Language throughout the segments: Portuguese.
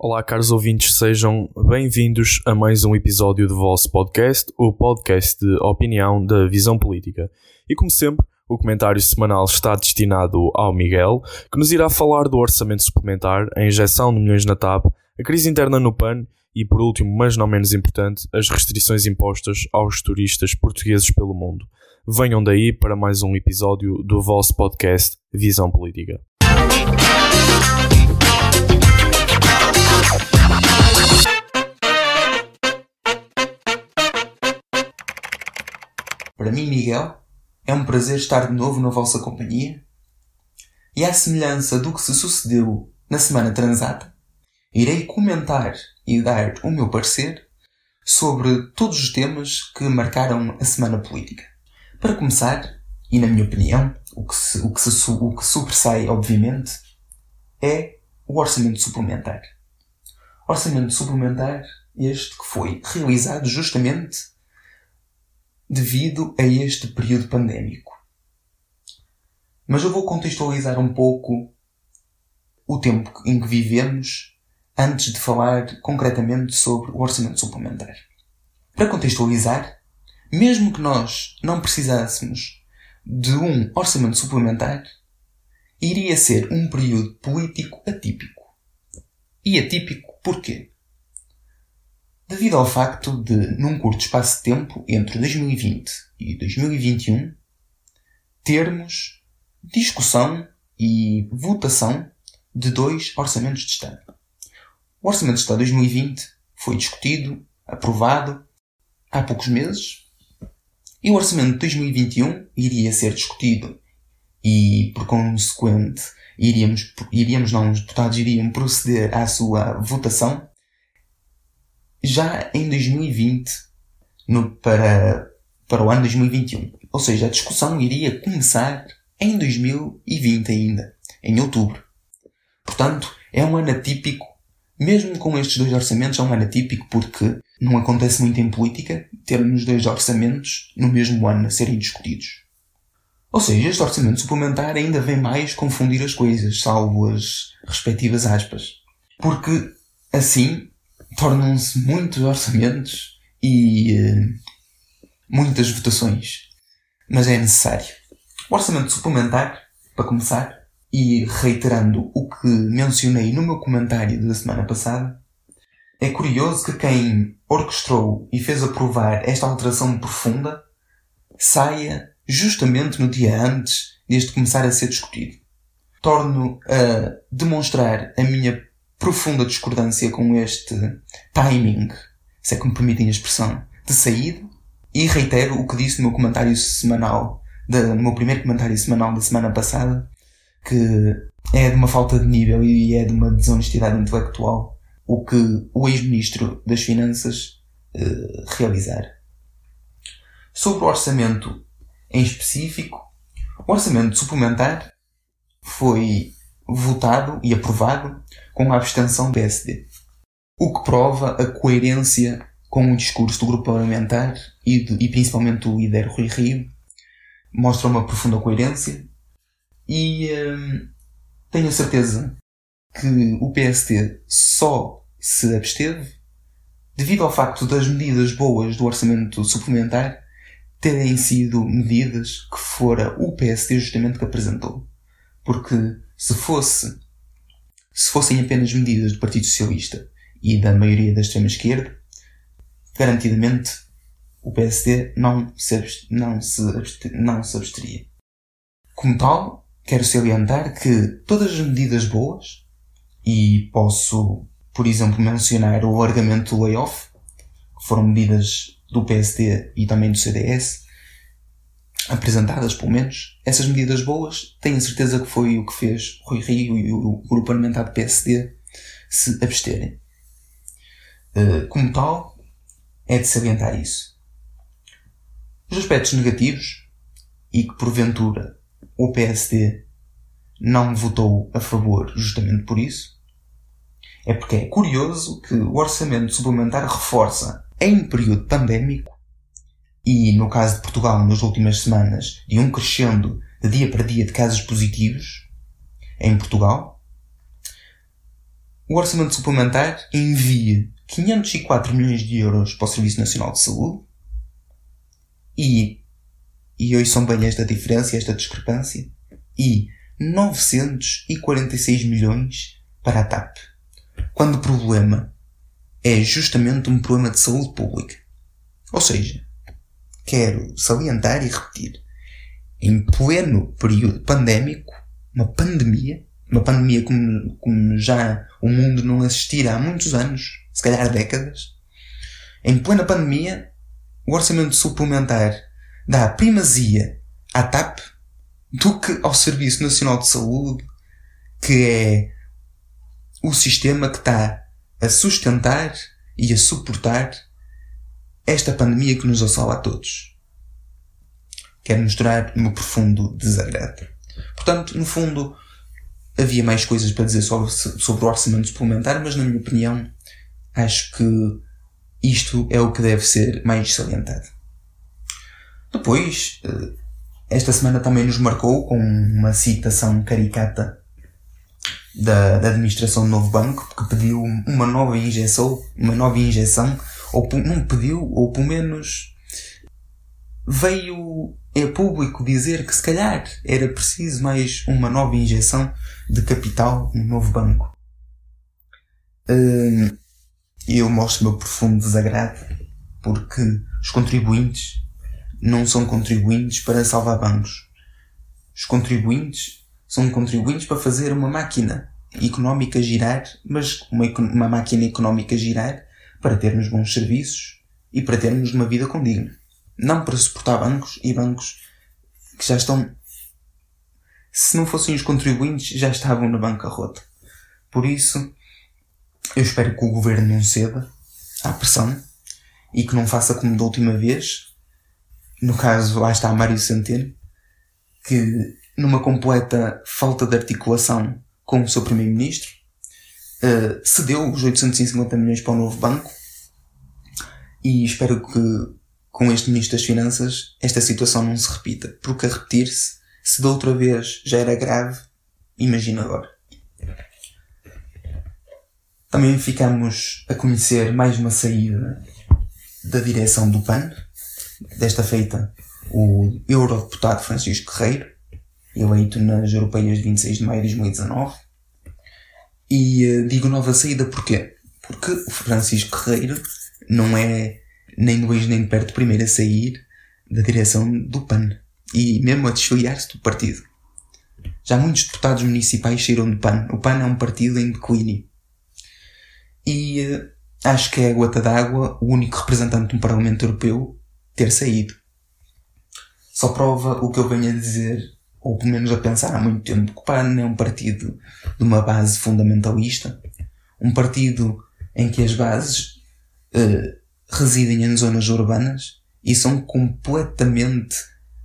Olá, caros ouvintes, sejam bem-vindos a mais um episódio do vosso podcast, o podcast de opinião da visão política. E como sempre, o comentário semanal está destinado ao Miguel, que nos irá falar do orçamento suplementar, a injeção de milhões na TAP, a crise interna no PAN e, por último, mas não menos importante, as restrições impostas aos turistas portugueses pelo mundo. Venham daí para mais um episódio do vosso podcast Visão Política. Para mim, Miguel, é um prazer estar de novo na vossa companhia. E à semelhança do que se sucedeu na semana transata, irei comentar e dar o meu parecer sobre todos os temas que marcaram a semana política. Para começar, e na minha opinião, o que, se, o que, se, o que sobressai, obviamente, é o orçamento suplementar. Orçamento suplementar este que foi realizado justamente devido a este período pandémico. Mas eu vou contextualizar um pouco o tempo em que vivemos antes de falar concretamente sobre o orçamento suplementar. Para contextualizar, mesmo que nós não precisássemos de um orçamento suplementar, iria ser um período político atípico. E atípico porquê? Devido ao facto de, num curto espaço de tempo, entre 2020 e 2021, termos discussão e votação de dois orçamentos de Estado. O Orçamento de Estado 2020 foi discutido, aprovado, há poucos meses, e o Orçamento de 2021 iria ser discutido e, por consequente, iríamos, iríamos não, os deputados iriam proceder à sua votação já em 2020 no, para, para o ano 2021. Ou seja, a discussão iria começar em 2020 ainda, em outubro. Portanto, é um ano atípico, mesmo com estes dois orçamentos, é um ano atípico porque não acontece muito em política termos dois orçamentos no mesmo ano a serem discutidos. Ou seja, este orçamento suplementar ainda vem mais confundir as coisas, salvo as respectivas aspas. Porque, assim, tornam-se muitos orçamentos e uh, muitas votações. Mas é necessário. O orçamento suplementar, para começar, e reiterando o que mencionei no meu comentário da semana passada, é curioso que quem orquestrou e fez aprovar esta alteração profunda saia justamente no dia antes deste começar a ser discutido. Torno a demonstrar a minha profunda discordância com este timing, se é que me permitem a expressão, de saída, e reitero o que disse no meu comentário semanal, no meu primeiro comentário semanal da semana passada, que é de uma falta de nível e é de uma desonestidade intelectual o que o ex-ministro das Finanças uh, realizar. Sobre o orçamento em específico, o orçamento suplementar foi votado e aprovado com a abstenção do PSD. O que prova a coerência com o discurso do grupo parlamentar e, de, e principalmente do líder Rui Rio. Mostra uma profunda coerência e hum, tenho a certeza que o PSD só se absteve devido ao facto das medidas boas do orçamento suplementar terem sido medidas que fora o PSD justamente que apresentou. Porque se fosse se fossem apenas medidas do Partido Socialista e da maioria da extrema-esquerda, garantidamente o PSD não se, não, se não se absteria. Como tal, quero salientar que todas as medidas boas, e posso, por exemplo, mencionar o alargamento do layoff, que foram medidas do PSD e também do CDS, apresentadas pelo menos, essas medidas boas, tenho certeza que foi o que fez Rui Rio e o grupo parlamentar do PSD se absterem. Eh, como tal, é de salientar isso. Os aspectos negativos, e que porventura o PSD não votou a favor justamente por isso, é porque é curioso que o orçamento suplementar reforça, em período pandémico, e, no caso de Portugal, nas últimas semanas, de um crescendo de dia para dia de casos positivos em Portugal, o orçamento suplementar envia 504 milhões de euros para o Serviço Nacional de Saúde e, e são bem esta diferença, esta discrepância, e 946 milhões para a TAP. Quando o problema é justamente um problema de saúde pública. Ou seja, quero salientar e repetir, em pleno período pandémico, uma pandemia, uma pandemia como, como já o mundo não assistira há muitos anos, se calhar décadas, em plena pandemia, o orçamento suplementar dá primazia à TAP do que ao Serviço Nacional de Saúde, que é o sistema que está a sustentar e a suportar esta pandemia que nos assola a todos. Quero mostrar o meu profundo desagrado. Portanto, no fundo, havia mais coisas para dizer sobre, sobre o orçamento suplementar, mas na minha opinião, acho que isto é o que deve ser mais salientado. Depois, eh, esta semana também nos marcou com uma citação caricata da, da administração do novo banco, que pediu uma nova injeção, uma nova injeção, ou não pediu, ou pelo menos veio é público dizer que se calhar era preciso mais uma nova injeção de capital no novo banco. Hum, eu mostro o meu profundo desagrado porque os contribuintes não são contribuintes para salvar bancos. Os contribuintes são contribuintes para fazer uma máquina económica girar, mas uma, uma máquina económica girar para termos bons serviços e para termos uma vida condigna. Não para suportar bancos e bancos que já estão. Se não fossem os contribuintes, já estavam na bancarrota. Por isso, eu espero que o governo não ceda à pressão e que não faça como da última vez. No caso, lá está Mário Centeno, que numa completa falta de articulação com o seu primeiro-ministro, uh, cedeu os 850 milhões para o novo banco e espero que com este Ministro das Finanças esta situação não se repita, porque a repetir-se, se da outra vez já era grave, imagina agora. Também ficamos a conhecer mais uma saída da direção do PAN, desta feita o eurodeputado Francisco Guerreiro, eleito nas europeias de 26 de maio de 2019. E uh, digo nova saída porquê? Porque o Francisco Guerreiro não é nem de longe nem de perto o primeiro a sair da direção do PAN e mesmo a desfiliar-se do partido. Já muitos deputados municipais saíram do PAN. O PAN é um partido em declínio. E uh, acho que é a gota d'água o único representante do Parlamento Europeu ter saído. Só prova o que eu venho a dizer, ou pelo menos a pensar há muito tempo, que o PAN é um partido de uma base fundamentalista, um partido em que as bases uh, residem em zonas urbanas e são completamente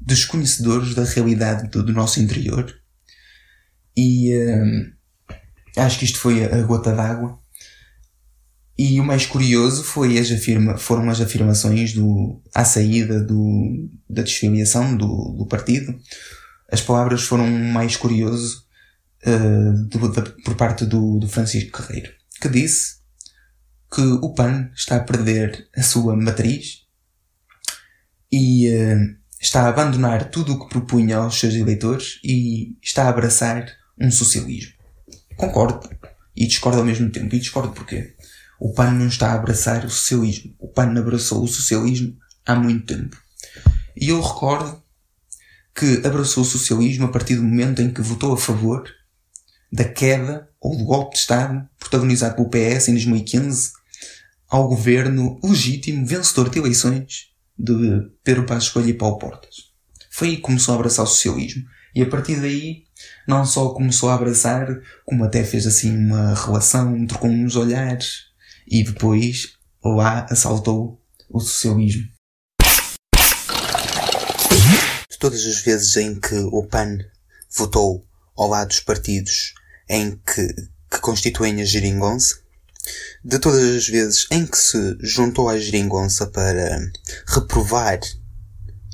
desconhecedores da realidade do, do nosso interior. E uh, acho que isto foi a gota d'água. E o mais curioso foi as afirma, foram as afirmações do, à saída do, da desfiliação do, do partido. As palavras foram mais curioso uh, por parte do, do Francisco Carreiro, que disse que o PAN está a perder a sua matriz e uh, está a abandonar tudo o que propunha aos seus eleitores e está a abraçar um socialismo. Concordo e discordo ao mesmo tempo. E discordo porquê? O PAN não está a abraçar o socialismo. O PAN abraçou o socialismo há muito tempo. E eu recordo que abraçou o socialismo a partir do momento em que votou a favor da queda ou do golpe de Estado protagonizado pelo PS em 2015 ao governo legítimo, vencedor de eleições, de Pedro Passos Coelho e Paulo Portas. Foi aí que começou a abraçar o socialismo. E a partir daí, não só começou a abraçar, como até fez assim uma relação, trocou uns olhares, e depois lá assaltou o socialismo. De todas as vezes em que o PAN votou ao lado dos partidos em que, que constituem a geringonça, de todas as vezes em que se juntou à geringonça para reprovar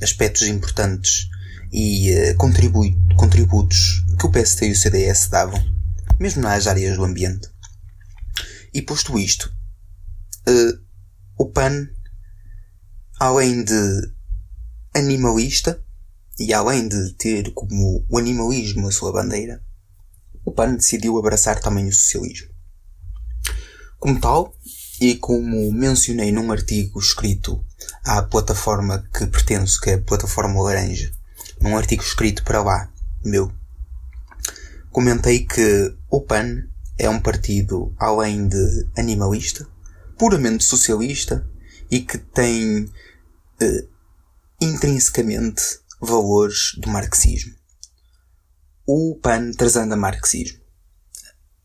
aspectos importantes e uh, contributos que o PST e o CDS davam, mesmo nas áreas do ambiente, E posto isto, uh, o PAN, além de animalista, e além de ter como o animalismo a sua bandeira, o PAN decidiu abraçar também o socialismo. Como tal, e como mencionei num artigo escrito à plataforma que pertenço, que é a plataforma Laranja, num artigo escrito para lá, meu, comentei que o PAN é um partido, além de animalista, puramente socialista e que tem eh, intrinsecamente valores do marxismo. O PAN trazendo a marxismo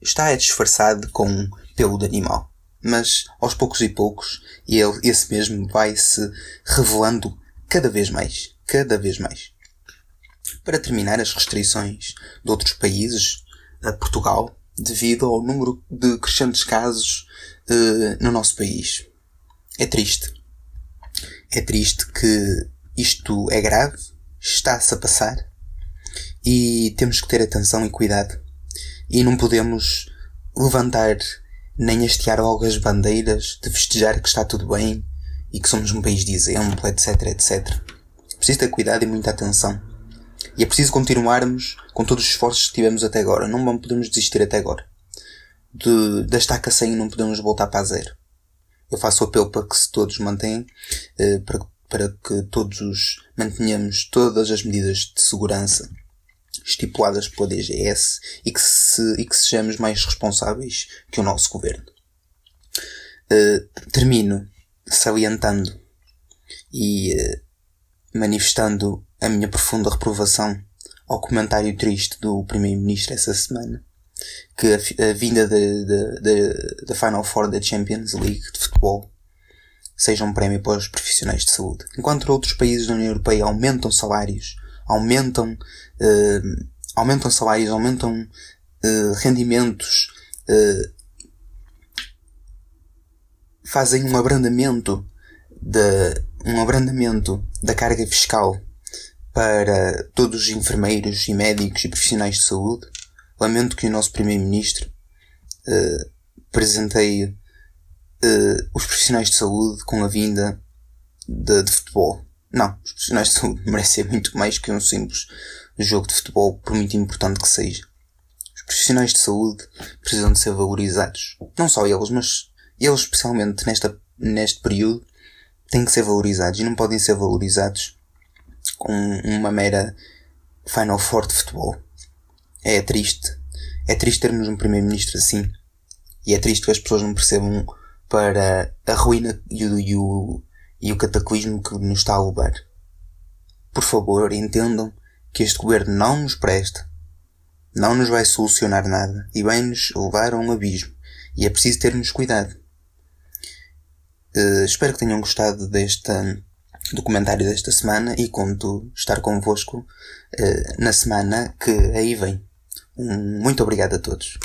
está é disfarçado com pelo de animal, mas aos poucos e poucos ele, esse mesmo vai se revelando cada vez mais, cada vez mais. Para terminar, as restrições de outros países a Portugal devido ao número de crescentes casos uh, no nosso país. É triste. É triste que isto é grave, está-se a passar e temos que ter atenção e cuidado. E não podemos levantar nem hastear logo as bandeiras de festejar que está tudo bem e que somos um país de exemplo, etc, etc. Preciso ter cuidado e muita atenção. E é preciso continuarmos com todos os esforços que tivemos até agora. Não podemos desistir até agora. De, da estaca 100 não podemos voltar para zero. Eu faço apelo para que se todos mantenham, eh, para, para que todos mantenhamos todas as medidas de segurança estipuladas pela DGS e que, se, e que sejamos mais responsáveis que o nosso governo. Uh, termino salientando e uh, manifestando a minha profunda reprovação ao comentário triste do Primeiro-Ministro essa semana que a vinda da Final Four da Champions League de futebol seja um prémio para os profissionais de saúde. Enquanto outros países da União Europeia aumentam salários, aumentam, uh, aumentam salários, aumentam uh, rendimentos, uh, fazem um abrandamento da, um abrandamento da carga fiscal para todos os enfermeiros e médicos e profissionais de saúde. Lamento que o nosso Primeiro-Ministro uh, presenteie uh, os profissionais de saúde com a vinda de, de, futebol. Não, os profissionais de saúde merecem muito mais que um simples jogo de futebol, por muito importante que seja. Os profissionais de saúde precisam de ser valorizados. Não só eles, mas eles especialmente nesta, neste período têm que ser valorizados e não podem ser valorizados com uma mera Final Four de futebol. É triste. É triste termos um primeiro-ministro assim. E é triste que as pessoas não percebam para a ruína e o, e o, e o cataclismo que nos está a levar. Por favor, entendam que este governo não nos presta, não nos vai solucionar nada e vai nos levar a um abismo. E é preciso termos cuidado. Uh, espero que tenham gostado deste documentário desta semana e conto estar convosco uh, na semana que aí vem. Um muito obrigado a todos.